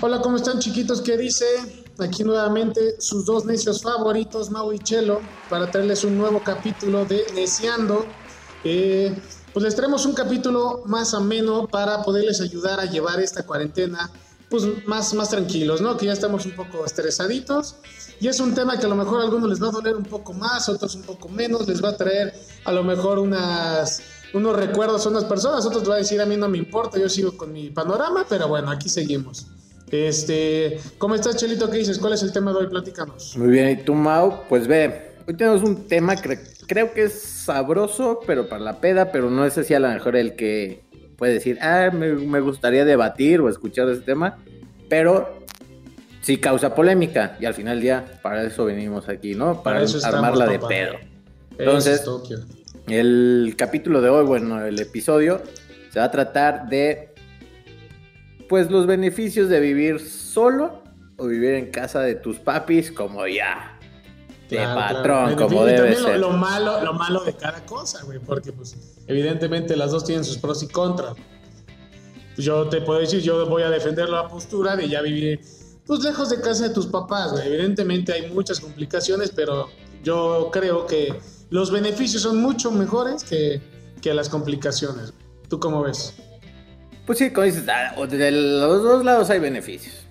Hola, ¿cómo están chiquitos? ¿Qué dice? Aquí nuevamente sus dos necios favoritos, Mau y Chelo, para traerles un nuevo capítulo de Neciando. Eh, pues les traemos un capítulo más ameno para poderles ayudar a llevar esta cuarentena pues más, más tranquilos, ¿no? Que ya estamos un poco estresaditos. Y es un tema que a lo mejor a algunos les va a doler un poco más, otros un poco menos, les va a traer a lo mejor unas, unos recuerdos a unas personas, otros les va a decir a mí no me importa, yo sigo con mi panorama, pero bueno, aquí seguimos. Este, ¿cómo estás, Chelito? ¿Qué dices? ¿Cuál es el tema de hoy? Platícanos. Muy bien, ¿y tú, Mau? Pues ve, hoy tenemos un tema que creo que es sabroso, pero para la peda, pero no es así a lo mejor el que puede decir, ah, me, gustaría debatir o escuchar ese tema, pero sí causa polémica y al final del día para eso venimos aquí, ¿no? Para, armarla de pedo. Entonces, el capítulo de hoy, bueno, el episodio se va a tratar de pues los beneficios de vivir solo o vivir en casa de tus papis como ya de patrón, como debe ser. Lo, malo, lo malo de cada cosa, güey, porque pues evidentemente las dos tienen sus pros y contras. Yo te puedo decir, yo voy a defender la postura de ya vivir pues lejos de casa de tus papás, güey. Evidentemente hay muchas complicaciones, pero yo creo que los beneficios son mucho mejores que, que las complicaciones. ¿Tú cómo ves? Pues sí, como dices, ah, de los dos lados hay beneficios.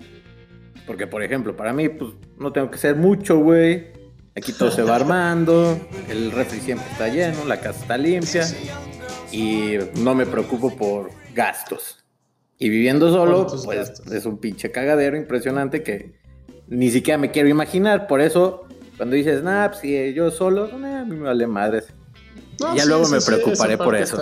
Porque, por ejemplo, para mí, pues no tengo que ser mucho, güey. Aquí todo se va armando, el refri siempre está lleno, la casa está limpia y no me preocupo por gastos. Y viviendo solo, pues es un pinche cagadero impresionante que ni siquiera me quiero imaginar. Por eso, cuando dices, nah, pues, si yo solo, nah, a mí me vale madres. ya luego me preocuparé por eso.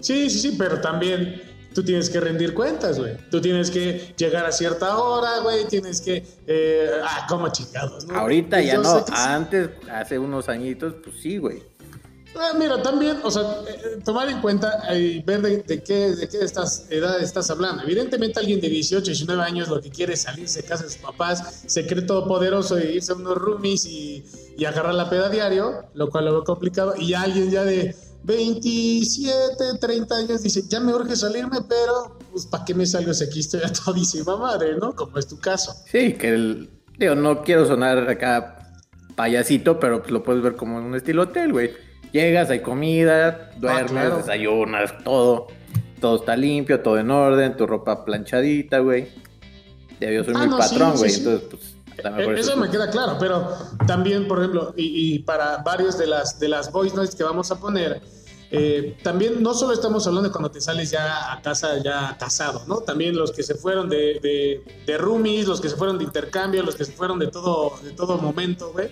Sí, sí, sí, pero también tú tienes que rendir cuentas, güey. Tú tienes que llegar a cierta hora, güey. Tienes que. Eh, ah, como chingados, ¿no? Ahorita ya no. Antes, hace unos añitos, pues sí, güey. Ah, mira, también, o sea, eh, tomar en cuenta y ver de, qué, de qué estás, edad estás hablando. Evidentemente, alguien de 18, 19 años lo que quiere es salirse de casa de sus papás, se cree todopoderoso e irse a unos roomies y, y agarrar la peda diario, lo cual lo veo complicado. Y alguien ya de 27, 30 años, dice, ya me urge salirme, pero pues ¿para qué me salgo si aquí estoy a todísima madre, ¿no? Como es tu caso. Sí, que el, digo, no quiero sonar acá payasito, pero pues lo puedes ver como en un estilo hotel, güey. Llegas, hay comida, duermes, ah, desayunas, todo. Todo está limpio, todo en orden, tu ropa planchadita, güey. Ya yo soy ah, muy patrón, güey, entonces pues eh, eso me queda claro, pero también, por ejemplo, y, para varios de las, de las voice notes que vamos a poner, eh, también no solo estamos hablando de cuando te sales ya a casa ya casado, ¿no? También los que se fueron de, de, de roomies, los que se fueron de intercambio, los que se fueron de todo, de todo momento, güey.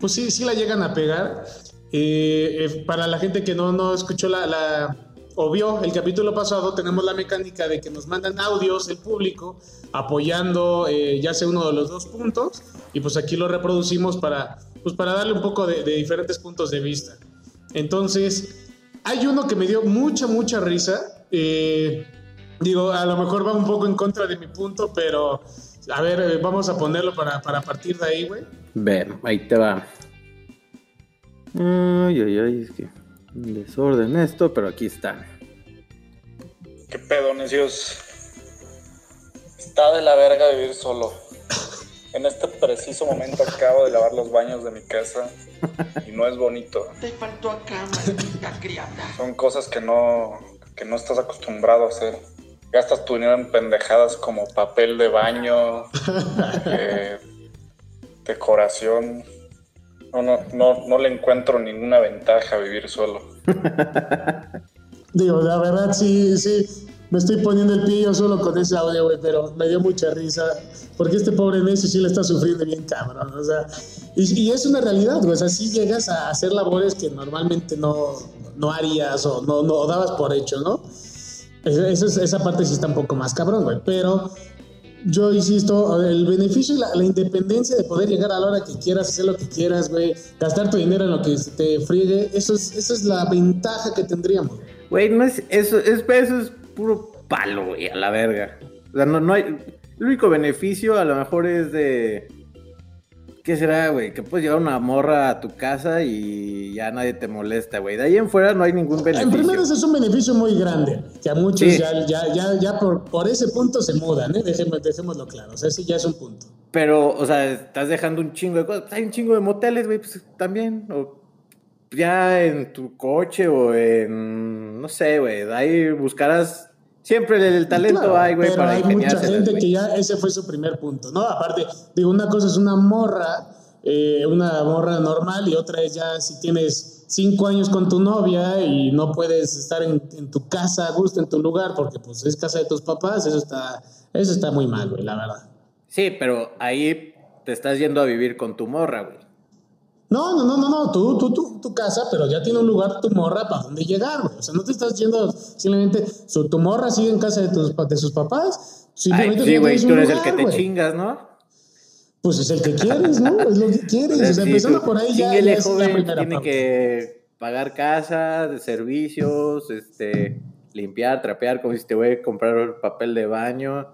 Pues sí, sí la llegan a pegar. Eh, para la gente que no, no escuchó la, la o vio el capítulo pasado, tenemos la mecánica de que nos mandan audios el público apoyando eh, ya sea uno de los dos puntos y pues aquí lo reproducimos para, pues para darle un poco de, diferentes puntos de vista. Entonces, hay uno que me dio mucha, mucha risa. Eh, digo, a lo mejor va un poco en contra de mi punto, pero a ver, eh, vamos a ponerlo para, para partir de ahí, güey. Ven, ahí te va. Ay, ay, ay, es que desorden esto, pero aquí están. ¿Qué pedo, necios? Está de la verga vivir solo. En este preciso momento acabo de lavar los baños de mi casa y no es bonito. Te faltó acá, maldita criada. Son cosas que no, que no estás acostumbrado a hacer. Gastas tu dinero en pendejadas como papel de baño, eh, decoración, no, no, no, no le encuentro ninguna ventaja a vivir solo. Digo, la verdad sí, sí, me estoy poniendo el pie yo solo con ese audio, güey, pero me dio mucha risa, porque este pobre Nessie sí le está sufriendo bien cabrón, o sea, y, es una realidad, güey, o sea, sí llegas a hacer labores que normalmente no, no harías o no, no dabas por hecho, ¿no? Esa, esa parte sí está un poco más cabrón, güey, pero yo insisto, el beneficio y la, independencia de poder llegar a la hora que quieras, hacer lo que quieras, güey, gastar tu dinero en lo que te friegue, eso es, esa es la ventaja que tendríamos. Güey, no es, eso, es, eso es puro palo, güey, a la verga. O sea, no, no hay, el único beneficio a lo mejor es de ¿qué será, güey? Que puedes llevar una morra a tu casa y ya nadie te molesta, güey. De ahí en fuera no hay ningún En beneficio. primero ese es un beneficio muy grande, que a muchos Sí. ya, ya, ya, ya por, por ese punto se mudan, ¿eh? Dejemos, dejémoslo claro, o sea, ese ya es un punto. Pero, o sea, estás dejando un chingo de cosas. Hay un chingo de moteles, güey, pues también. O ya en tu coche o en. No sé, güey. Ahí buscarás. Siempre el, el talento Claro, hay, güey, pero para hay mucha gente que ya ese fue su primer punto, ¿no? Aparte, digo, una cosa es una morra, eh, una morra normal y otra es ya si tienes cinco años con tu novia y no puedes estar en, en tu casa a gusto, en tu lugar, porque pues es casa de tus papás, eso está, eso está muy mal, güey, la verdad. Sí, pero ahí te estás yendo a vivir con tu morra, güey. No, no, no, no, no, tú, tú, tú, tu casa, pero ya tiene un lugar tu morra para dónde llegar, güey. O sea, no te estás yendo simplemente, su, tu morra sigue en casa de, tus, de sus papás. Ay, simplemente sí, ya güey, tú eres el que te güey. chingas, ¿no? Pues es el que quieres, ¿no? Es lo que quieres. O sea, Sí, empezando por ahí ya, ya es la joven, tiene parte. que pagar casa, de servicios, este, limpiar, trapear, como si te voy a comprar papel de baño.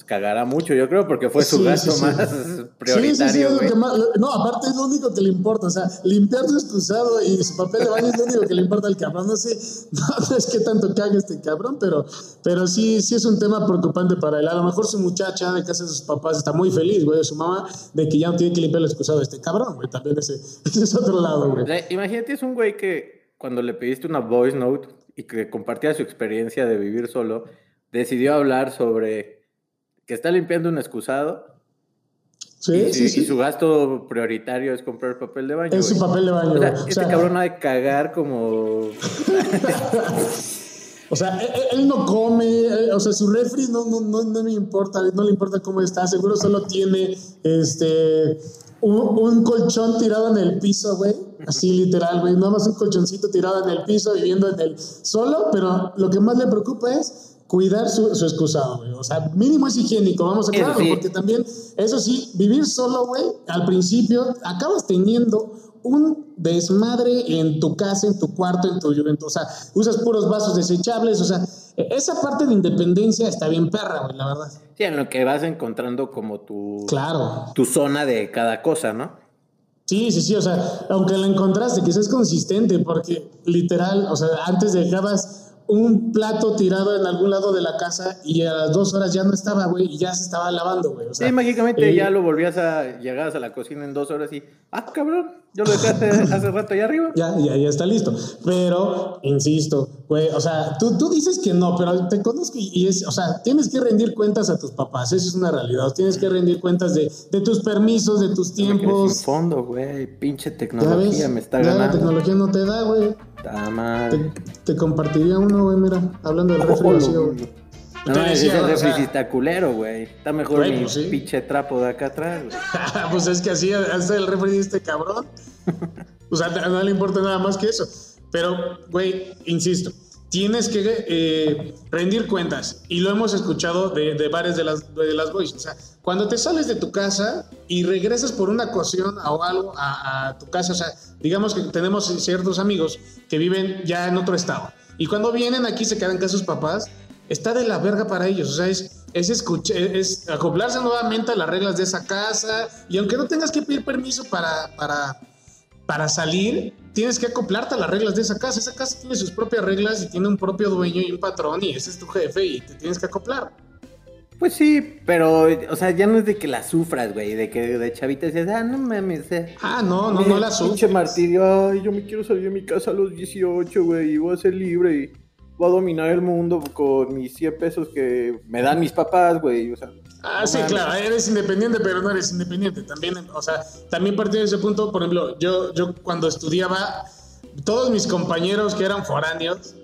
Pues cagará mucho, yo creo, porque fue su Sí, gasto sí, sí. más Sí, sí, sí, prioritario, es lo que más- lo- no, aparte es lo único que le importa. O sea, limpiar su excusado y su papel de baño es lo único que le importa al cabrón. No sé, no, es que tanto cague este cabrón, pero, pero sí, sí es un tema preocupante para él. A lo mejor su muchacha de casa de sus papás está muy feliz, güey, su mamá, de que ya no tiene que limpiar el excusado de este cabrón, güey. También ese, ese es otro lado, güey. imagínate, es un güey que cuando le pediste una voice note y que compartía su experiencia de vivir solo, decidió hablar sobre que está limpiando un excusado Sí, y, sí, y sí. su gasto prioritario es comprar papel de baño. Es su papel de baño, O sea. O este cabrón ha de cagar como O sea, él, él no come, eh, o sea, su refri no, no, no, no me importa, no le importa cómo está, seguro solo tiene este un, un colchón tirado en el piso, güey, así literal, güey, nada más un colchoncito tirado en el piso viviendo en el solo, pero lo que más le preocupa es cuidar su, su excusado, güey, o sea, mínimo es higiénico, vamos a sí. porque también, eso sí, vivir solo, güey, al principio acabas teniendo un desmadre en tu casa, en tu cuarto, en tu en tu- o sea, usas puros vasos desechables, o sea, e- esa parte de independencia está bien perra, güey, la verdad. Sí, en lo que vas encontrando como tu, Claro. tu zona de cada cosa, ¿no? Sí, sí, sí, o sea, aunque la encontraste, que seas consistente, porque literal, o sea, antes dejabas un plato tirado en algún lado de la casa y a las dos horas ya no estaba, güey, y ya se estaba lavando, güey. O sea, Sí, mágicamente eh, ya lo volvías a llegabas a la cocina en dos horas y ah, cabrón, yo lo dejé hace, hace rato allá arriba. Ya, ya, ya está listo. Pero, insisto, güey, o sea, tú, tú dices que no, pero te conozco y, es, o sea, tienes que rendir cuentas a tus papás, eso es una realidad. Tienes que rendir cuentas de, de tus permisos, de tus tiempos. fondo, güey, pinche tecnología me está ya la ganando. tecnología no te da, güey. Está mal. Te, te compartiría uno, güey, mira, hablando del refri Ojo, vacío, güey. No, Te ese decía, o refri sea, está culero, güey. Está mejor Güey, mi pues sí. pinche trapo de acá atrás, güey. pues es que así hace el refri de este cabrón. O sea, no le importa nada más que eso. Pero, güey, insisto, tienes que eh, rendir cuentas. Y lo hemos escuchado de, de varias de las, de las voices. O sea, cuando te sales de tu casa y regresas por una ocasión o algo a, a tu casa, o sea, digamos que tenemos ciertos amigos que viven ya en otro estado. Y cuando vienen aquí se quedan de sus papás, está de la verga para ellos. O sea, es, es, escuchar, es acoplarse nuevamente a las reglas de esa casa. Y aunque no tengas que pedir permiso para, para, para salir, tienes que acoplarte a las reglas de esa casa. Esa casa tiene sus propias reglas y tiene un propio dueño y un patrón y ese es tu jefe y te tienes que acoplar. Pues sí, pero, o sea, ya no es de que la sufras, güey. De que de chavita dices, ah, no mames, eh. Ah, no, no, no la Pinche sufres. martirio, ay, yo me quiero salir de mi casa a los 18, güey, y voy a ser libre y voy a dominar el mundo con mis 100 pesos que me dan mis papás, güey, o sea. Ah, no sí, mames. claro, eres independiente, pero no eres independiente. También, o sea, también partiendo de ese punto, por ejemplo, yo, yo cuando estudiaba, todos mis compañeros que eran foráneos,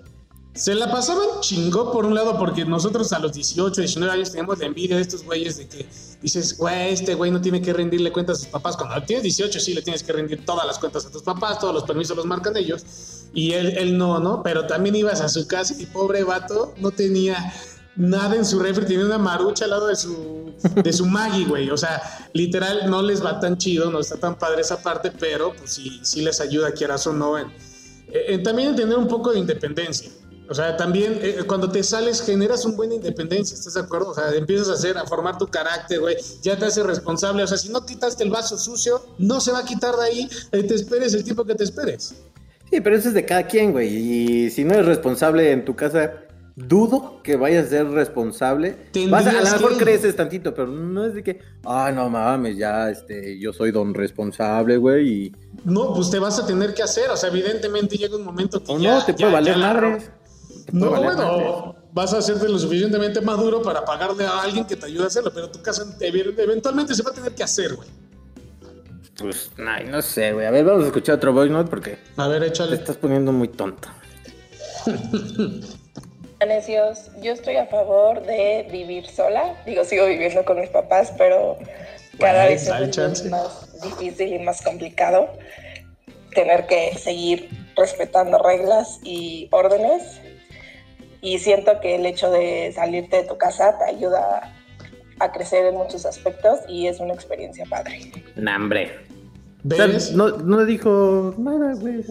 se la pasaban chingo por un lado porque nosotros a los 18, 19 años teníamos la envidia de estos güeyes de que dices, güey, este güey no tiene que rendirle cuentas a sus papás. Cuando tienes 18 sí le tienes que rendir todas las cuentas a tus papás, todos los permisos los marcan ellos. Y él, él no, ¿no? Pero también ibas a su casa y pobre vato no tenía nada en su refri, tenía una marucha al lado de su, de su Maggie, güey. O sea, literal no les va tan chido, no está tan padre esa parte, pero pues sí, sí les ayuda, quieras o no, en, en también en tener un poco de independencia. O sea, también eh, cuando te sales generas un buena independencia, ¿estás de acuerdo? O sea, empiezas a hacer, a formar tu carácter, güey, ya te haces responsable. O sea, si no quitaste el vaso sucio, no se va a quitar de ahí, eh, te esperes el tiempo que te esperes. Sí, pero eso es de cada quien, güey. Y si no eres responsable en tu casa, dudo que vayas a ser responsable. Vas a, a lo mejor que- creces tantito, pero no es de que, ay, no mames, ya, este, yo soy don responsable, güey, y... No, pues te vas a tener que hacer. O sea, evidentemente llega un momento que O ya, no, te puede valer ya la- madres. Te No, valer bueno, madres. vas a hacerte lo suficientemente maduro para pagarle a alguien que te ayude a hacerlo, pero tu casa te- eventualmente se va a tener que hacer, güey. Pues, ay, no sé, güey. A ver, vamos a escuchar otro voice note porque A ver, te échale. estás poniendo muy tonto. Necios, yo estoy a favor de vivir sola. Digo, sigo viviendo con mis papás, pero cada vez chance. más difícil y más complicado tener que seguir respetando reglas y órdenes. Y siento que el hecho de salirte de tu casa te ayuda a crecer en muchos aspectos y es una experiencia padre. Sea, ¿Ves? no, no dijo nada, güey.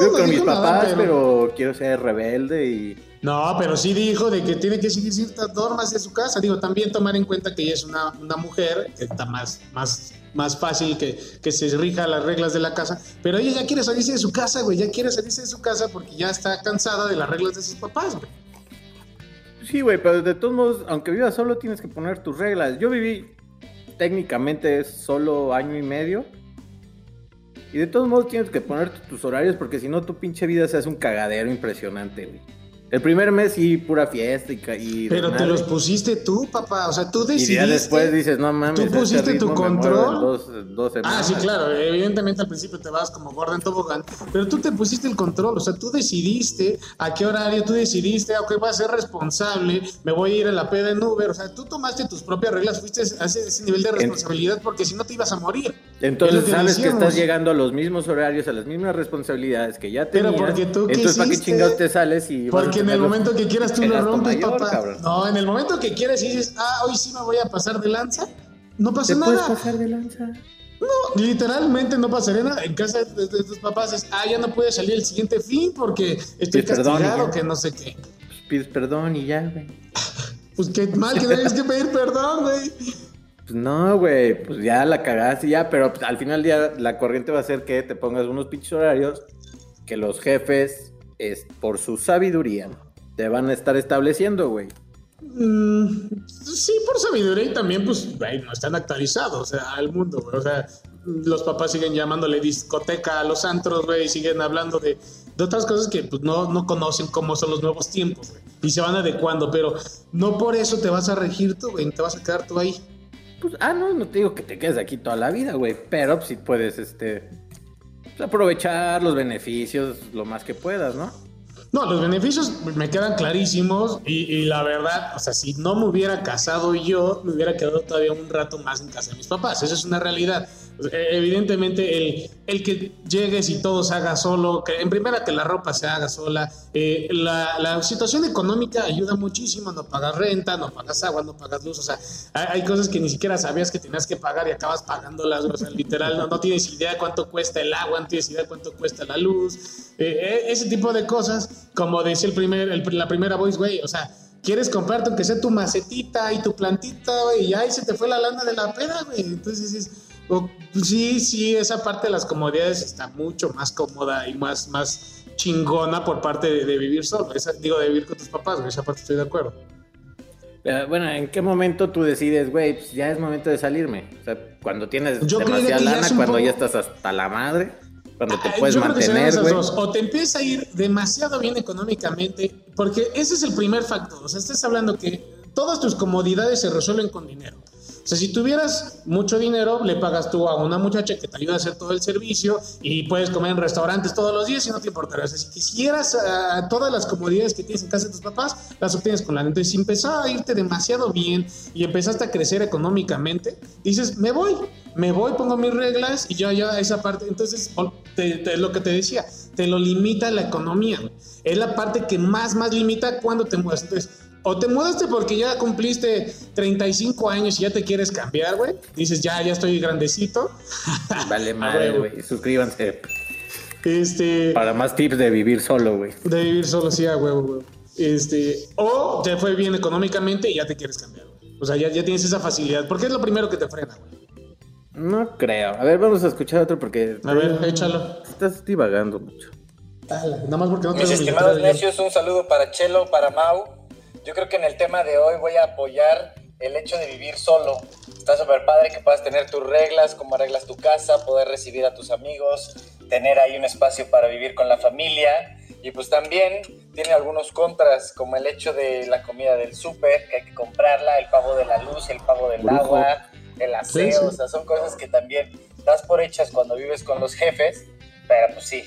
no con mis nada, papás, pero- pero... quiero ser rebelde y... No, pero sí dijo de que tiene que seguir ciertas normas de su casa. Digo, también tomar en cuenta que ella es una, una mujer, que está más, más, más fácil que, que se rija las reglas de la casa. Pero ella ya quiere salirse de su casa, güey. Ya quiere salirse de su casa porque ya está cansada de las reglas de sus papás, güey. Sí, güey, pero de todos modos, aunque vivas solo, tienes que poner tus reglas. Yo viví técnicamente solo año y medio. Y de todos modos tienes que poner tus horarios porque si no tu pinche vida se hace un cagadero impresionante, güey. El primer mes sí, pura fiesta y... y Pero te los pusiste tú, papá. O sea, tú Y decidiste. ya después dices, no mames, ¿Tú este pusiste tu control? Dos, dos. Ah, sí, claro. Evidentemente al principio te vas como gorda en tobogán, pero tú te pusiste el control, o sea, tú decidiste a qué horario, tú decidiste, ok, voy a ser responsable, me voy a ir a la peda en Uber, o sea, tú tomaste tus propias reglas, fuiste a ese, ese nivel de responsabilidad porque si no te ibas a morir. Entonces que sabes que estás llegando a los mismos horarios, a las mismas responsabilidades que ya Pero tenías. porque tú Entonces, ¿para qué chingados te sales y Porque en el momento que quieras tú lo rompes, mayor, papá. cabrón? No, en el momento que quieras y dices, ah, hoy sí me voy a pasar de lanza, no pasa ¿Te puedes nada. pasar de lanza? Literalmente no pasaría nada. En casa de, de tus papás es, ah, ya no puedes salir el siguiente fin porque estoy perdón, castigado, que no sé qué. Pues pides perdón y ya, güey. Pues qué mal que tienes que pedir perdón, güey. Pues no, güey, pues ya la cagaste ya, pero pues, al final día la corriente va a ser que te pongas unos pinches horarios que los jefes, es, por su sabiduría, te van a estar estableciendo, güey. Mm, sí, por sabiduría y también, pues, güey, no están actualizados, al mundo, güey. O sea, los papás siguen llamándole discoteca a los antros, güey, y siguen hablando de, de otras cosas que, pues, no, no conocen cómo son los nuevos tiempos. Y se van adecuando, pero no por eso te vas a regir tú, güey, te vas a quedar tú ahí. Pues, ah, no, no te digo que te quedes aquí toda la vida, güey, pero sí puedes, este, pues, aprovechar los beneficios lo más que puedas, ¿no? No, los beneficios me quedan clarísimos y, y la verdad, o sea, si no me hubiera casado yo, me hubiera quedado todavía un rato más en casa de mis papás. Eso es una realidad. O sea, e- Evidentemente, el, el que llegues y todo se haga solo, que en primera que la ropa se haga sola, eh, la, la situación económica ayuda muchísimo, no pagas renta, no pagas agua, no pagas luz, o sea, hay, cosas que ni siquiera sabías que tenías que pagar y acabas pagándolas, o sea, literal, no, tienes idea cuánto cuesta el agua, no tienes idea cuánto cuesta la luz, eh, eh, ese tipo de cosas, como decía el primer, la primera voice, güey, o sea, quieres comprarte aunque sea tu macetita y tu plantita, güey, y ahí se te fue la lana de la peda, güey, entonces es, sí, sí, esa parte de las comodidades está mucho más cómoda y más, más chingona por parte de, de vivir solo, esa, digo, de vivir con tus papás, güey, esa parte estoy de acuerdo. Pero, bueno, ¿en qué momento tú decides, güey, pues ya es momento de salirme? O sea, cuando tienes Yo demasiada ya lana, cuando poco- ya estás hasta la madre, cuando te Ah, puedes Yo mantener, güey. O te empieza a ir demasiado bien económicamente, porque ese es el primer factor. O sea, estás hablando que todas tus comodidades se resuelven con dinero. Sea, si tuvieras mucho dinero, le pagas tú a una muchacha que te ayuda a hacer todo el servicio y puedes comer en restaurantes todos los días y no te importaría. O sea, si quisieras ah, todas las comodidades que tienes en casa de tus papás, las obtienes con la Entonces, si empezó a irte demasiado bien y empezaste a crecer económicamente, dices, me voy, me voy, pongo mis reglas y yo ya esa parte. Entonces, te- te- lo que te decía, te lo limita la economía. Es la parte que más, más limita cuando te mudas. Entonces, o te mudaste porque ya cumpliste 35 años y ya te quieres cambiar, güey. Dices, ya, ya estoy grandecito. Vale madre, güey. Suscríbanse. Este, Para más tips de vivir solo, güey. de vivir solo, sí, a huevo, huevo. Este, o te fue bien económicamente y ya te quieres cambiar, güey. O sea, ya, ya tienes esa facilidad. Porque es lo primero que te frena, güey. No creo. A ver, vamos a escuchar otro porque. A ver, échalo. Estás divagando mucho. Dale, nada más porque no Mis tengo mi estimados necios, un saludo para Chelo, para Mau. Yo creo que en el tema de hoy voy a apoyar el hecho de vivir solo. Está súper padre que puedas tener tus reglas, cómo arreglas tu casa, poder recibir a tus amigos, tener ahí un espacio para vivir con la familia. Y pues también tiene algunos contras, como el hecho de la comida del súper, que hay que comprarla, el pago de la luz, el pago del Lujo. agua, el aseo. Sí, sí. O sea, son cosas que también das por hechas cuando vives con los jefes. Pero pues sí,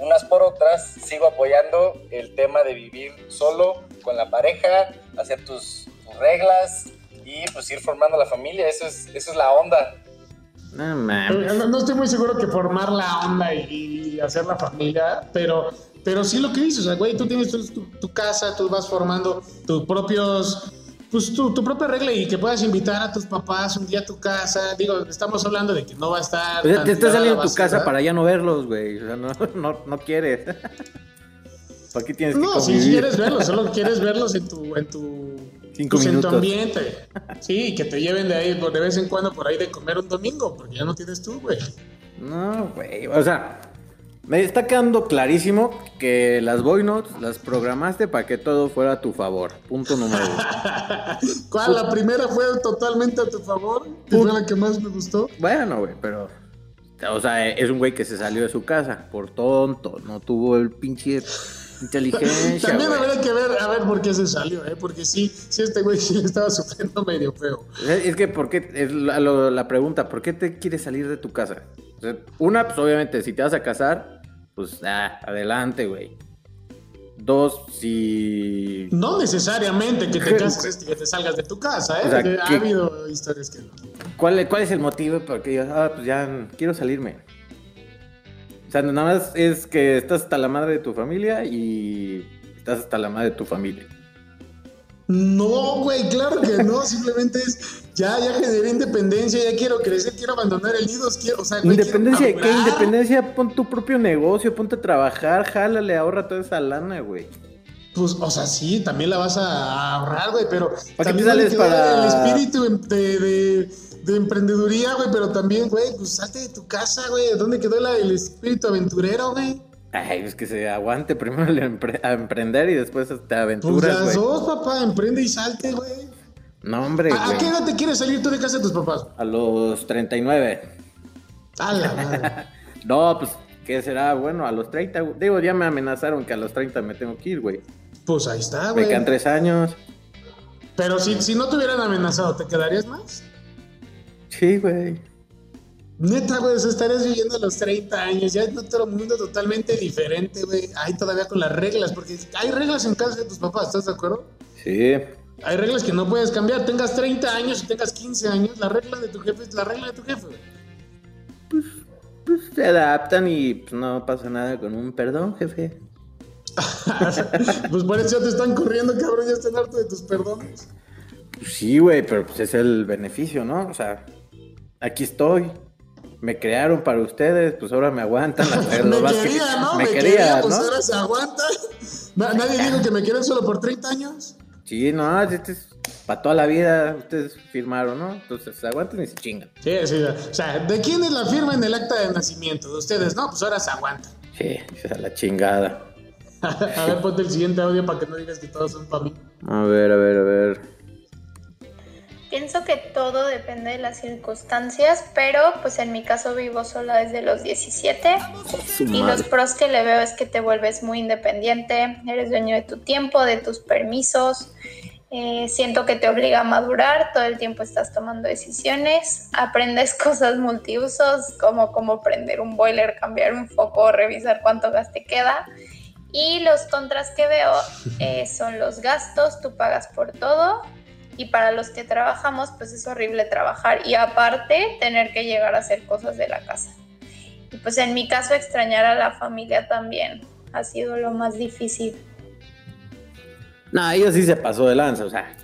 unas por otras, sigo apoyando el tema de vivir solo con la pareja, hacer tus, tus reglas y pues ir formando la familia. Eso es, eso es la onda. No mames. No, no estoy muy seguro que formar la onda y, y hacer la familia, pero, pero sí lo que dices, o sea, güey, tú tienes tu, tu- tu casa, tú vas formando tus propios, pues tu, tu propia regla y que puedas invitar a tus papás un día a tu casa. Digo, estamos hablando de que no va a estar. Pues ya te estás saliendo de tu casa para ya no verlos, güey. O sea, no, no, no quieres. ¿Para qué tienes que No, si convivir? quieres verlos, solo quieres verlos en tu, en tu, Cinco pues, en tu minutos. ambiente. Sí, que te lleven de ahí por- de vez en cuando por ahí de comer un domingo, porque ya no tienes tú, güey. No, güey. O sea, me está quedando clarísimo que las voice notes las programaste para que todo fuera a tu favor. Punto número uno. ¿Cuál? La primera fue totalmente a tu favor, fue la que más me gustó. Bueno, güey, pero. O sea, es un güey que se salió de su casa por tonto. No tuvo el pinche inteligencia. También güey. habría que ver, a ver por qué se salió, ¿eh? Porque sí, sí, este güey sí estaba sufriendo medio feo. Es es que, ¿por qué? Es la, lo- la pregunta, ¿por qué te quieres salir de tu casa? O sea, una, pues obviamente, si te vas a casar, pues, ah, adelante, güey. Dos, si... No necesariamente que te cases y que te salgas de tu casa, ¿eh? O sea, Porque ha que- habido historias que no. ¿Cuál, ¿Cuál es el motivo por qué digas, ah, pues ya quiero salirme? O sea, nada más es que estás hasta la madre de tu familia y estás hasta la madre de tu familia. No, güey, claro que no. Simplemente es, ya, ya generé independencia, ya quiero crecer, quiero abandonar el nido, quiero, o sea, Independencia, quiero ¿qué independencia? Pon tu propio negocio, ponte a trabajar, jálale, ahorra toda esa lana, güey. Pues, o sea, sí, también la vas a ahorrar, güey, pero qué también sales para- el espíritu de, de, de emprendeduría, güey, pero también, güey, pues salte de tu casa, güey. ¿Dónde quedó la- el espíritu aventurero, güey? Ay, es que se aguante primero el empre- a emprender y después te Pues aventuras, las güey. dos, papá, emprende y salte, güey. No, hombre, ¿A, qué edad te quieres salir tú de casa de tus papás? A los 39. A la madre. No, pues, ¿qué será? Bueno, a los 30. güey. Digo, ya me amenazaron que a los 30 me tengo que ir, güey. Pues ahí está, Me güey. quedan tres años. Pero si, si no te hubieran amenazado, ¿te quedarías más? Sí, güey. Neta, güey, o sea, estarías viviendo a los 30 años, ya en otro mundo totalmente diferente, güey. Ahí todavía con las reglas, porque hay reglas en casa de tus papás, ¿estás de acuerdo? Sí. Hay reglas que no puedes cambiar. Tengas 30 años y tengas 15 años, la regla de tu jefe es la regla de tu jefe, güey. Pues se adaptan y pues, no pasa nada con un perdón, jefe. pues por eso ya te están corriendo, cabrón, ya están harto de tus perdones. Pues sí, güey, pero pues es el beneficio, ¿no? O sea, aquí estoy. Me crearon para ustedes, pues ahora me aguantan. Me más que- quería, ¿no? Me, quería, quería, pues ¿no? ahora se aguanta. Na- Nadie dijo que me quieren solo por 30 años. Sí, no, este es para toda la vida. Ustedes firmaron, ¿no? Entonces se aguantan y se chingan. Sí, sí. O sea, ¿de quién es la firma en el acta de nacimiento? De ustedes, ¿no? Pues ahora se aguanta. Sí, a la chingada. a ver, ponte el siguiente audio para que no digas que todos son para mí. A ver, a ver, a ver. Pienso que todo depende de las circunstancias, pero pues en mi caso vivo sola desde los 17 Su y los pros que le veo es que te vuelves muy independiente, eres dueño de tu tiempo, de tus permisos, eh, siento que te obliga a madurar, todo el tiempo estás tomando decisiones, aprendes cosas multiusos como cómo prender un boiler, cambiar un foco, revisar cuánto gas te queda. Y los contras que veo eh, son los gastos, tú pagas por todo y para los que trabajamos pues es horrible trabajar y aparte tener que llegar a hacer cosas de la casa. Y pues en mi caso extrañar a la familia también ha sido lo más difícil. No, ellos sí se pasó de lanza, o sea.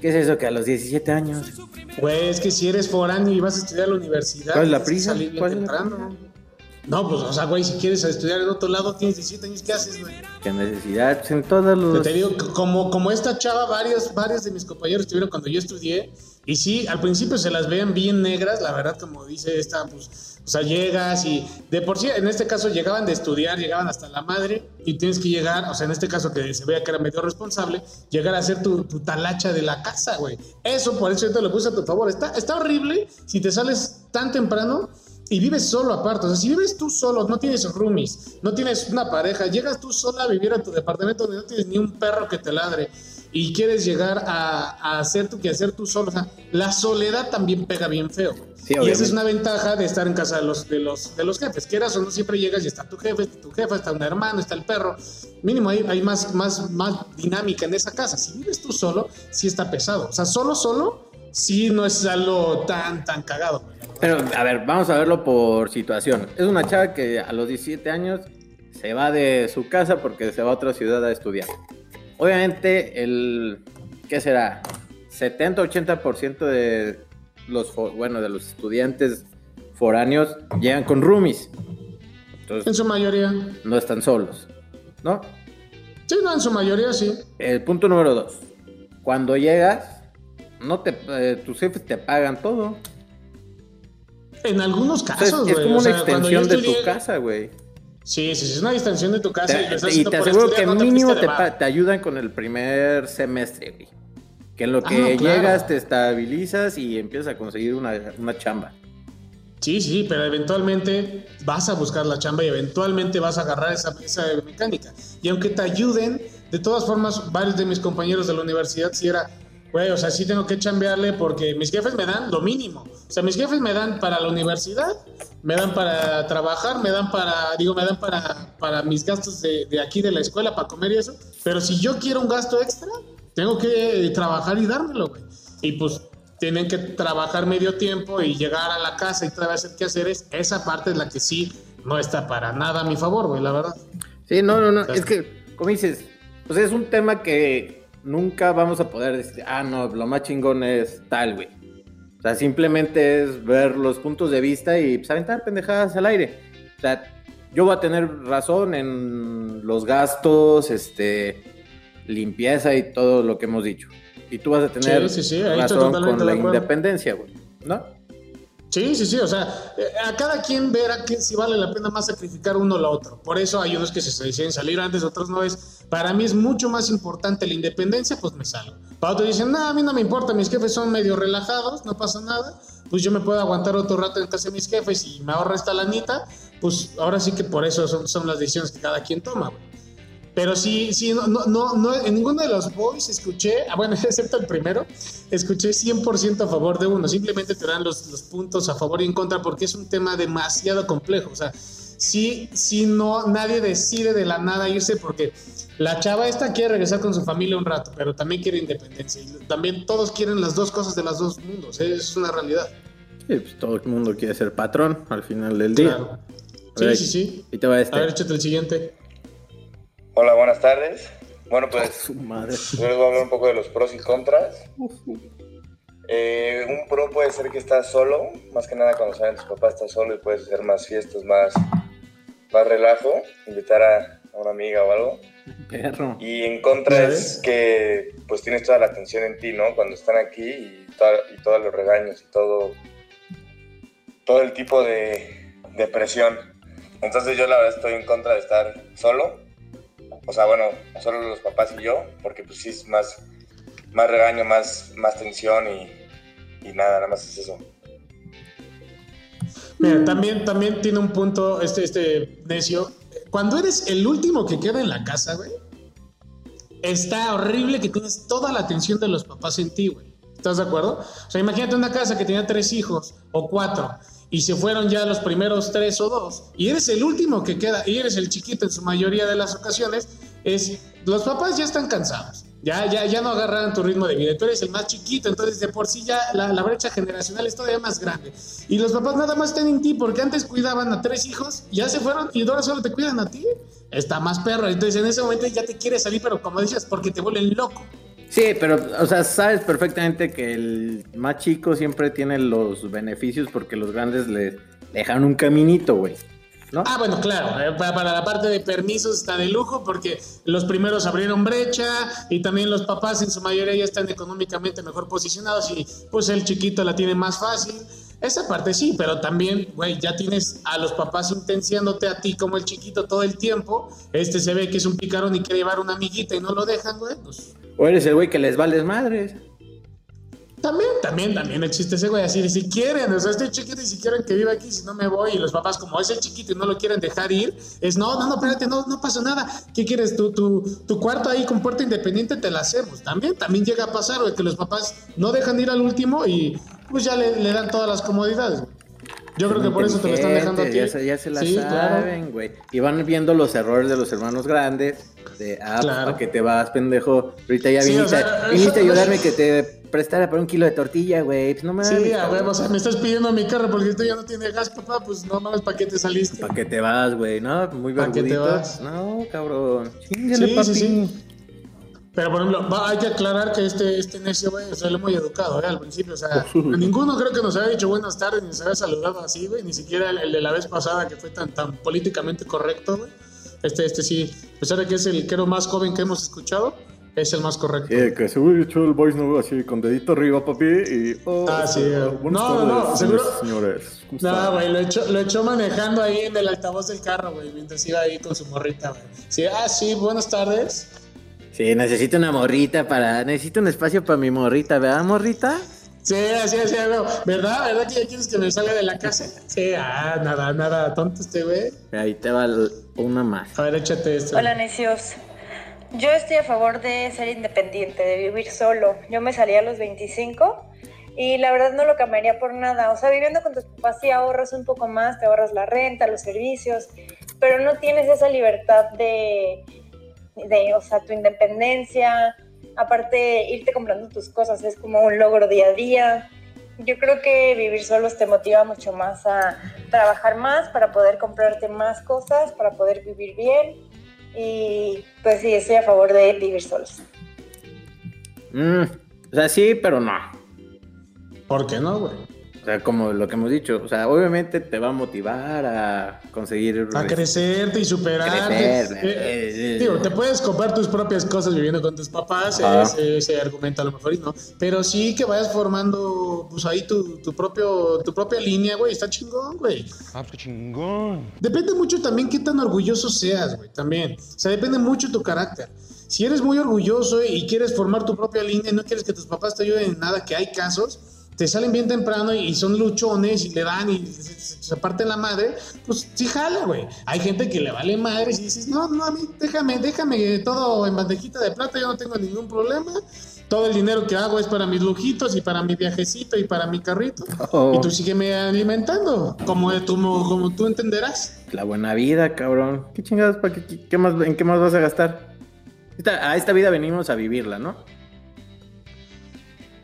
¿Qué es eso que a los 17 años? Güey, es que si eres foráneo y vas a estudiar a la universidad, ¿Cuál es la prisa? salir bien ¿Cuál es la temprano. No, pues, o sea, güey, si quieres estudiar en otro lado, tienes 17 años, ¿qué haces, güey? Qué necesidad, pues en todos los... Te digo, como, como esta chava, varios, varios de mis compañeros estuvieron cuando yo estudié, y sí, al principio se las veían bien negras, la verdad, como dice esta, pues, o sea, llegas y de por sí, en este caso, llegaban de estudiar, llegaban hasta la madre, y tienes que llegar, o sea, en este caso que se vea que era medio responsable, llegar a hacer tu, tu talacha de la casa, güey. Eso, por eso yo te lo puse a tu favor. Está, está horrible si te sales tan temprano y vives solo aparte. O sea, si vives tú solo, no tienes roomies, no tienes una pareja, llegas tú sola a vivir a tu departamento donde no tienes ni un perro que te ladre y quieres llegar a, a hacer tu que hacer tú solo. O sea, la soledad también pega bien feo. Sí, y esa es una ventaja de estar en casa de los, de los, de los jefes. Quieras o no, siempre llegas y está tu jefe, tu jefa, está un hermano, está el perro. Mínimo hay, hay más, más, más dinámica en esa casa. Si vives tú solo, sí está pesado. O sea, solo, solo, sí no es algo tan, tan cagado. Pero, a ver, vamos a verlo por situación. Es una chava que a los 17 años se va de su casa porque se va a otra ciudad a estudiar. Obviamente, el, ¿qué será? 70-80% de los, bueno, de los estudiantes foráneos llegan con roomies. En Entonces, su mayoría. no están solos, ¿no? Sí, no, en su mayoría sí. El punto número dos. Cuando llegas, no te, eh, tus jefes te pagan todo. En algunos O sea, casos, es, es güey. como O una sea, extensión de tu casa, güey. Sí, sí, sí, es una extensión de tu casa. y Te- estás y te aseguro estudiar, que no te mínimo te, ayudan con el primer semestre, güey. Que en lo Ah, que no, claro. llegas te estabilizas y empiezas a conseguir una, una chamba. Sí, sí, pero eventualmente vas a buscar la chamba y eventualmente vas a agarrar esa, esa mecánica. Y aunque te ayuden, de todas formas, varios de mis compañeros de la universidad sí era, güey, o sea, sí tengo que chambearle porque mis jefes me dan lo mínimo. O sea, mis jefes me dan para la universidad, me dan para trabajar, me dan para, digo, me dan para, para mis gastos de, de aquí de la escuela, para comer y eso. Pero si yo quiero un gasto extra, tengo que trabajar y dármelo, güey. Y pues tienen que trabajar medio tiempo y llegar a la casa y todavía hacer qué hacer es esa parte es la que sí no está para nada a mi favor, güey, la verdad. Sí, no, no, no. sea, Es que, como dices, pues es un tema que nunca vamos a poder decir, ah, no, lo más chingón es tal, güey. O sea, simplemente es ver los puntos de vista y pues, aventar pendejadas al aire. O sea, yo voy a tener razón en los gastos, este, limpieza y todo lo que hemos dicho. Y tú vas a tener Sí, sí, sí, ahí estoy razón con la independencia, güey. ¿No? Sí, sí, sí, o sea, eh, a cada quien verá que si vale la pena más sacrificar uno o lo otro. Por eso hay unos que se deciden salir antes, otros no es. Para mí es mucho más importante la independencia, pues me salgo. Para otros dicen, no, a mí no me importa, mis jefes son medio relajados, no pasa nada. Pues yo me puedo aguantar otro rato en casa de mis jefes y me ahorra esta lanita. Pues ahora sí que por eso son, son las decisiones que cada quien toma, güey. Pero sí, sí, no, no, no, no, en ninguno de los boys escuché, ah, bueno, excepto el primero, escuché 100% a favor de uno. Simplemente te dan los, los puntos a favor y en contra porque es un tema demasiado complejo. O sea, sí, sí, no, nadie decide de la nada irse porque la chava esta quiere regresar con su familia un rato, pero también quiere independencia. Y también todos quieren las dos cosas de los dos mundos. ¿eh? Es una realidad. Sí, pues todo el mundo quiere ser patrón al final del día. Claro. A ver, Sí, sí, sí. Y te va este. A ver, échate el siguiente. Hola, buenas tardes. Bueno, pues Su madre. yo les voy a hablar un poco de los pros y contras. Eh, un pro puede ser que estás solo, más que nada cuando saben tus papás estás solo y puedes hacer más fiestas, más, más relajo, invitar a, a una amiga o algo. Perro. Y en contra ¿Ya es que pues tienes toda la atención en ti, ¿no? Cuando están aquí y, y todos los regaños y todo, todo el tipo de, de presión. Entonces yo la verdad estoy en contra de estar solo. O sea, bueno, solo los papás y yo, porque pues sí es más, más regaño, más, más tensión y, y nada, nada más es eso. Mira, también, también tiene un punto este, este necio. Cuando eres el último que queda en la casa, güey, está horrible que tienes toda la atención de los papás en ti, güey. ¿Estás de acuerdo? O sea, imagínate una casa que tenía tres hijos o cuatro y se fueron ya los primeros tres o dos y eres el último que queda y eres el chiquito en su mayoría de las ocasiones, es los papás ya están cansados. Ya, ya, ya no agarraron tu ritmo de vida. Tú eres el más chiquito, entonces de por sí ya la, la brecha generacional es todavía más grande. Y los papás nada más están en ti porque antes cuidaban a tres hijos, ya se fueron y ahora solo te cuidan a ti. Está más perro. Entonces en ese momento ya te quieres salir, pero como dices, porque te vuelven loco. Sí, pero, o sea, sabes perfectamente que el más chico siempre tiene los beneficios porque los grandes le dejan un caminito, güey. ¿no? Ah, bueno, claro, eh, para, la parte de permisos está de lujo porque los primeros abrieron brecha y también los papás en su mayoría ya están económicamente mejor posicionados y pues el chiquito la tiene más fácil. Esa parte sí, pero también, güey, ya tienes a los papás intenciándote a ti como el chiquito todo el tiempo. Este se ve que es un picarón y quiere llevar una amiguita y no lo dejan, güey. Pues O eres el güey que les vales madres. también, también, también existe ese güey así de si quieren, o sea, este chiquito y si quieren que viva aquí, si no me voy, y los papás como es el chiquito y no lo quieren dejar ir, es no, no, no, espérate, no, no pasa nada, ¿qué quieres? Tu, tu, tu cuarto ahí con puerta independiente te la hacemos, también, también llega a pasar, güey, que los papás no dejan ir al último y pues ya le, le dan todas las comodidades, güey. Yo creo que por eso te lo están dejando a ti. Ya se, ya se la Sí, saben, güey. Y van viendo los errores de los hermanos grandes. De, ah, pues, Claro. ¿para qué te vas, pendejo? Ahorita ya Sí, viniste, o sea, viniste a ayudarme que te prestara por un kilo de tortilla, güey. Pues no mames. Sí, a huevo, o sea, me estás pidiendo mi carro porque tú ya no tienes gas, papá, pues no mames, ¿para qué te saliste? ¿Para qué te vas, güey? No, muy ¿Pa' qué te vergudito. vas? No, cabrón. Chíngale, Sí, papi. sí, sí. Pero por ejemplo, va- hay que aclarar que este, este necio, güey, es muy educado, ¿eh? Al principio, o sea, a ninguno creo que nos había dicho buenas tardes ni nos había saludado así, güey, ni siquiera el, el de la vez pasada que fue tan, tan políticamente correcto, güey. Este, este sí, a pesar de que es el creo más joven que hemos escuchado, es el más correcto. Sí, que se hubiera hecho el voice note así con dedito arriba, papi. Y. Oh, Ah, sí, eh, eh. buenas No, no, tardes, seguro- señores, señores. ¿Cómo No, güey, lo echó, lo echó manejando ahí en el altavoz del carro, güey, mientras iba ahí con su morrita, güey. Sí, ah, sí, buenas tardes. Sí, necesito una morrita para. Necesito un espacio para mi morrita, ¿verdad, morrita? Sí, así, así, güey. ¿Verdad? ¿Verdad que ya quieres que me salga de la casa? Sí, ah, nada, nada, tonto este güey. Ahí te va una más. A ver, échate esto. Hola necios. Yo estoy a favor de ser independiente, de vivir solo. Yo me salí a los 25 y la verdad no lo cambiaría por nada. O sea, viviendo con tus papás sí ahorras un poco más, te ahorras la renta, los servicios, pero no tienes esa libertad de, de o sea, tu independencia. Aparte, irte comprando tus cosas es como un logro día a día. Yo creo que vivir solos te motiva mucho más a trabajar más para poder comprarte más cosas, para poder vivir bien. Y pues sí, estoy a favor de vivir solos. Mm, o sea, sí, pero no. ¿Por qué no, güey? Sea, como lo que hemos dicho. O sea, obviamente te va a motivar a conseguir. A crecerte y superarte. Crecer, Eh, eh, digo, te puedes comprar tus propias cosas viviendo con tus papás, ese, ese argumento a lo mejor y no. Pero sí que vayas formando, pues ahí tu, tu propio, tu propia línea, güey. Está chingón, güey. Ah, pues qué chingón. Depende mucho también qué tan orgulloso seas, güey, también. O sea, depende mucho tu carácter. Si eres muy orgulloso y quieres formar tu propia línea y no quieres que tus papás te ayuden en nada, que hay casos, te salen bien temprano y son luchones y le dan y se, se- parten la madre, pues sí jala, güey. Hay gente que le vale madre y dices, no, no, a mí déjame, déjame todo en bandejita de plata, yo no tengo ningún problema. Todo el dinero que hago es para mis lujitos y para mi viajecito y para mi carrito. Oh. Y tú sígueme alimentando, como tú, como tú entenderás. La buena vida, cabrón. ¿Qué chingados? ¿Para qué, qué- qué más, ¿En qué más vas a gastar? Esta- a esta vida venimos a vivirla, ¿no?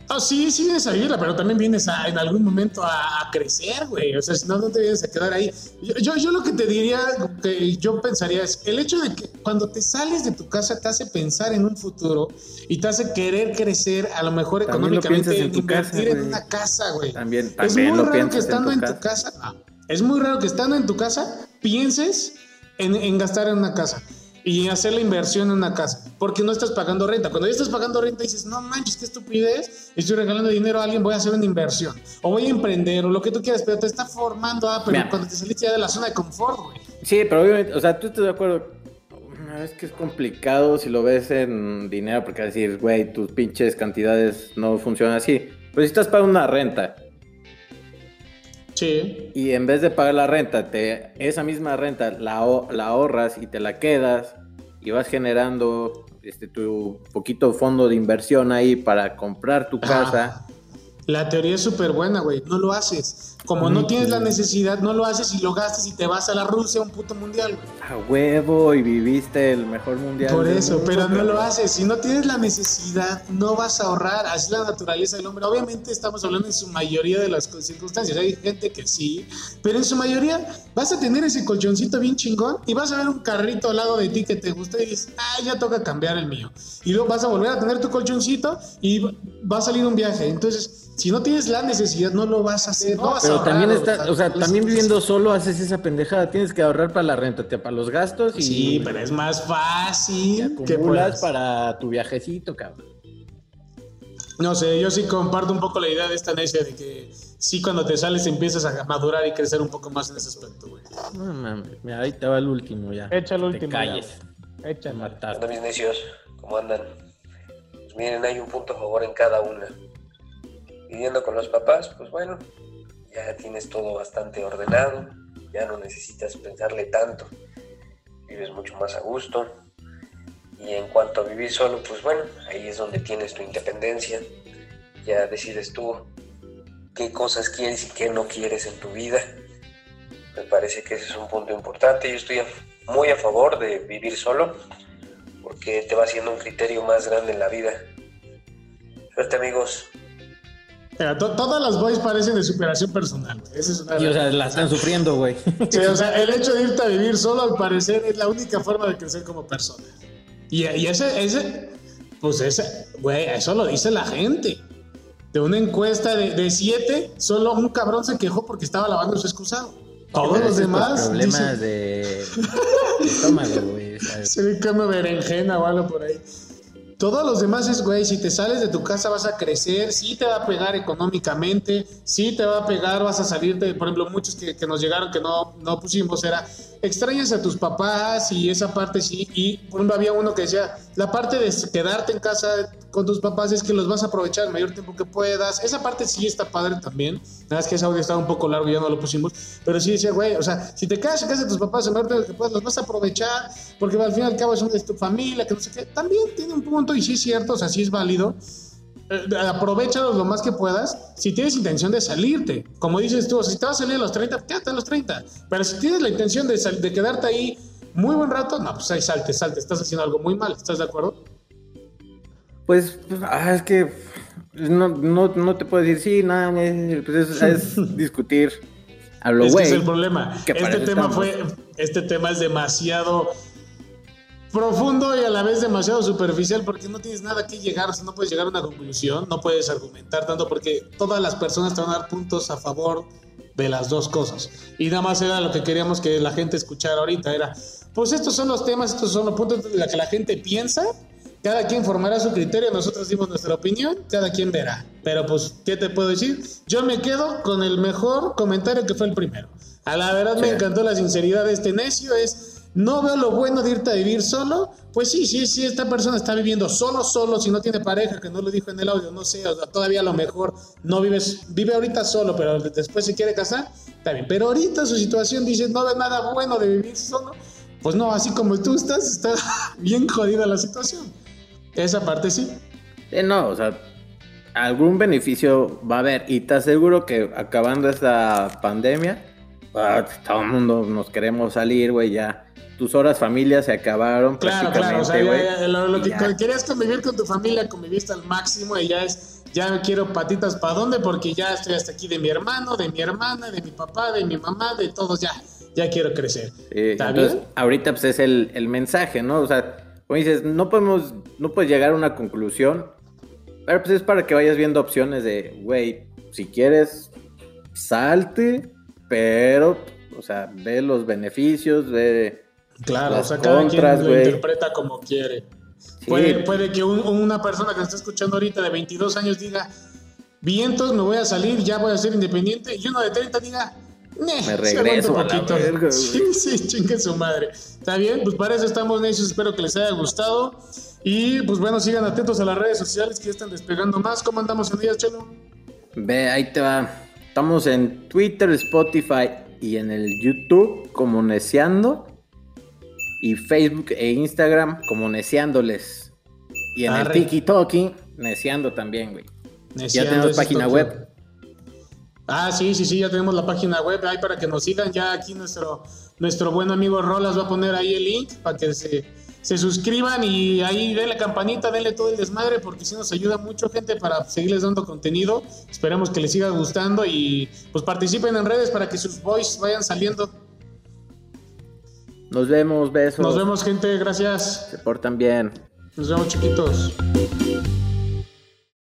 Ah, sí, sí vienes a vivirla, pero también vienes a, en algún momento a, a crecer, güey. O sea, si no, no te vienes a quedar ahí. Yo, yo, yo lo que te diría, que yo pensaría es, el hecho de que cuando te sales de tu casa te hace pensar en un futuro y te hace querer crecer, a lo mejor lo económicamente, en tu invertir casa, en una casa, güey. También, Es muy lo raro que estando en en tu casa. casa, ah, es muy raro que estando en tu casa pienses en, en gastar en una casa y hacer la inversión en una casa, porque no estás pagando renta. Cuando ya estás pagando renta dices, no manches, qué estupidez, estoy regalando dinero a alguien, voy a hacer una inversión, o voy a emprender, o lo que tú quieras, pero te está formando, ah, pero Mira. cuando te saliste ya de la zona de confort, güey. Sí, pero obviamente, o sea, tú estás de acuerdo. Es que es complicado si lo ves en dinero, porque decir, güey, tus pinches cantidades no funcionan así. Pero si estás pagando una renta Sí. y en vez de pagar la renta, te, esa misma renta la, la ahorras y te la quedas y vas generando este, tu poquito fondo de inversión ahí para comprar tu casa. La teoría es súper buena, güey. No lo haces. Como no tienes la necesidad, no lo haces y lo gastas y te vas a la Rusia a un puto mundial. A huevo y viviste el mejor mundial. Por eso, mundo, pero no lo haces. Si no tienes la necesidad, no vas a ahorrar. Así es la naturaleza del hombre. Obviamente estamos hablando en su mayoría de las circunstancias. Hay gente que sí, pero en su mayoría vas a tener ese colchoncito bien chingón y vas a ver un carrito al lado de ti que te gusta y dices, ah, ya toca cambiar el mío. Y luego vas a volver a tener tu colchoncito y va a salir un viaje. Entonces, si no tienes la necesidad, no lo vas a hacer. No vas a pero también ahorrado, está, o sea, también viviendo solo haces esa pendejada, tienes que ahorrar para la renta, te- para los gastos y Sí, pero es más fácil que acumulas puedas. para tu viajecito, cabrón. No sé, yo sí comparto un poco la idea de esta necia de que sí cuando te sales empiezas a madurar y crecer un poco más en ese aspecto, güey. No mames, mira, ahí te va el último ya. Echa el Te último. ya, calles. güey. Échale. Te mataste. Hola mis necios, ¿cómo andan? Pues miren, hay un punto a favor en cada una. Viviendo con los papás, pues bueno, ya tienes todo bastante ordenado, ya no necesitas pensarle tanto, vives mucho más a gusto. Y en cuanto a vivir solo, pues bueno, ahí es donde tienes tu independencia, ya decides tú qué cosas quieres y qué no quieres en tu vida. Me parece que ese es un punto importante. Yo estoy muy a favor de vivir solo porque te va haciendo un criterio más grande en la vida. Suerte amigos. Mira, to- todas las boys parecen de superación personal. Esa es una Y o sea, la están sufriendo, güey. Sí, o sea, el hecho de irte a vivir solo, al parecer, es la única forma de crecer como persona. Y, y ese, ese, pues ese, güey, eso lo dice la gente. De una encuesta de, de siete, solo un cabrón se quejó porque estaba lavando su excusado. Todos los demás Problemas dicen, de, de estómago, güey. se ve como berenjena o algo por ahí. Todos los demás es, güey, si te sales de tu casa vas a crecer, sí te va a pegar económicamente, sí te va a pegar, vas a salirte, por ejemplo, muchos que, que nos llegaron que no, no pusimos era, extrañas a tus papás y esa parte sí, y había uno que decía, la parte de quedarte en casa con tus papás es que los vas a aprovechar el mayor tiempo que puedas, esa parte sí está padre también, nada más que ese audio estaba un poco largo y ya no lo pusimos, pero sí decía, güey, o sea, si te quedas en casa de tus papás el mayor tiempo que puedas, los vas a aprovechar, porque al fin y al cabo un- es tu familia, que no sé qué, también tiene un punto y sí es cierto, o sea, sí es válido, eh, aprovechalos lo más que puedas si tienes intención de salirte. Como dices tú, si te vas a salir a los 30, quédate a los 30. Pero si tienes la intención de, de quedarte ahí muy buen rato, no, pues ahí salte, salte. Estás haciendo algo muy mal, ¿estás de acuerdo? Pues, ah, es que no, no, no te puedo decir sí, nada, pues es, es discutir a lo güey. es el problema. Este tema estamos. fue, este tema es demasiado profundo y a la vez demasiado superficial porque no tienes nada que llegar, o sea, no puedes llegar a una conclusión, no puedes argumentar tanto porque todas las personas te van a dar puntos a favor de las dos cosas. Y nada más era lo que queríamos que la gente escuchara ahorita, era, pues estos son los temas, estos son los puntos de los que la gente piensa, cada quien formará su criterio, nosotros dimos nuestra opinión, cada quien verá. Pero pues, ¿qué te puedo decir? Yo me quedo con el mejor comentario que fue el primero. A la verdad me encantó la sinceridad de este necio, es... No veo lo bueno de irte a vivir solo. Pues sí, sí, sí, esta persona está viviendo solo, solo, si no tiene pareja, que no lo dijo en el audio, no sé, o sea, todavía a lo mejor no vives, vive ahorita solo, pero después se quiere casar, está bien. Pero ahorita su situación dice, no ve nada bueno de vivir solo. Pues no, así como tú estás, está bien jodida la situación. Esa parte sí. Eh, no, o sea, algún beneficio va a haber. Y te aseguro que acabando esta pandemia, ah, todo el mundo nos queremos salir, güey, ya. Tus horas familia se acabaron Claro, claro, o sea, prácticamente, ya- lo, que ya. querías convivir con tu familia, conviviste al máximo y ya es, ya quiero patitas para dónde, porque ya estoy hasta aquí de mi hermano, de mi hermana, de mi papá, de mi mamá, de todos, ya, ya quiero crecer. Sí, ¿Está entonces, bien? ahorita pues es el, el mensaje, ¿no? O sea, como dices, no podemos, no puedes llegar a una conclusión, pero pues es para que vayas viendo opciones de, güey, si quieres, salte, pero, o sea, ve los beneficios, ve Claro, las o sea, cada contras, quien lo interpreta como quiere. Sí. Puede, puede que un- una persona que nos está escuchando ahorita de 22 años diga, vientos, me voy a salir, ya voy a ser independiente, y uno de 30 diga, "Neh, Me regreso a la verga, güey. Sí, sí, chingue su madre. Está bien, pues para eso estamos necios, espero que les haya gustado. Y pues bueno, sigan atentos a las redes sociales que ya están despegando más. ¿Cómo andamos en ellas, Chelo? Ve, ahí te va. Estamos en Twitter, Spotify y en el YouTube como Neciando. Y Facebook e Instagram como Neciándoles. Y en Arre. el TikTok, Neciando también, güey. Neciando, ya tenemos página web. Ah, sí, sí, sí, ya tenemos la página web ahí para que nos sigan. Ya aquí nuestro, nuestro buen amigo Rolas va a poner ahí el link para que se, se suscriban y ahí denle campanita, denle todo el desmadre porque sí nos ayuda mucho gente para seguirles dando contenido. Esperemos que les siga gustando y pues participen en redes para que sus boys vayan saliendo. Nos vemos, besos. Nos vemos gente, gracias. Se portan bien. Nos vemos chiquitos.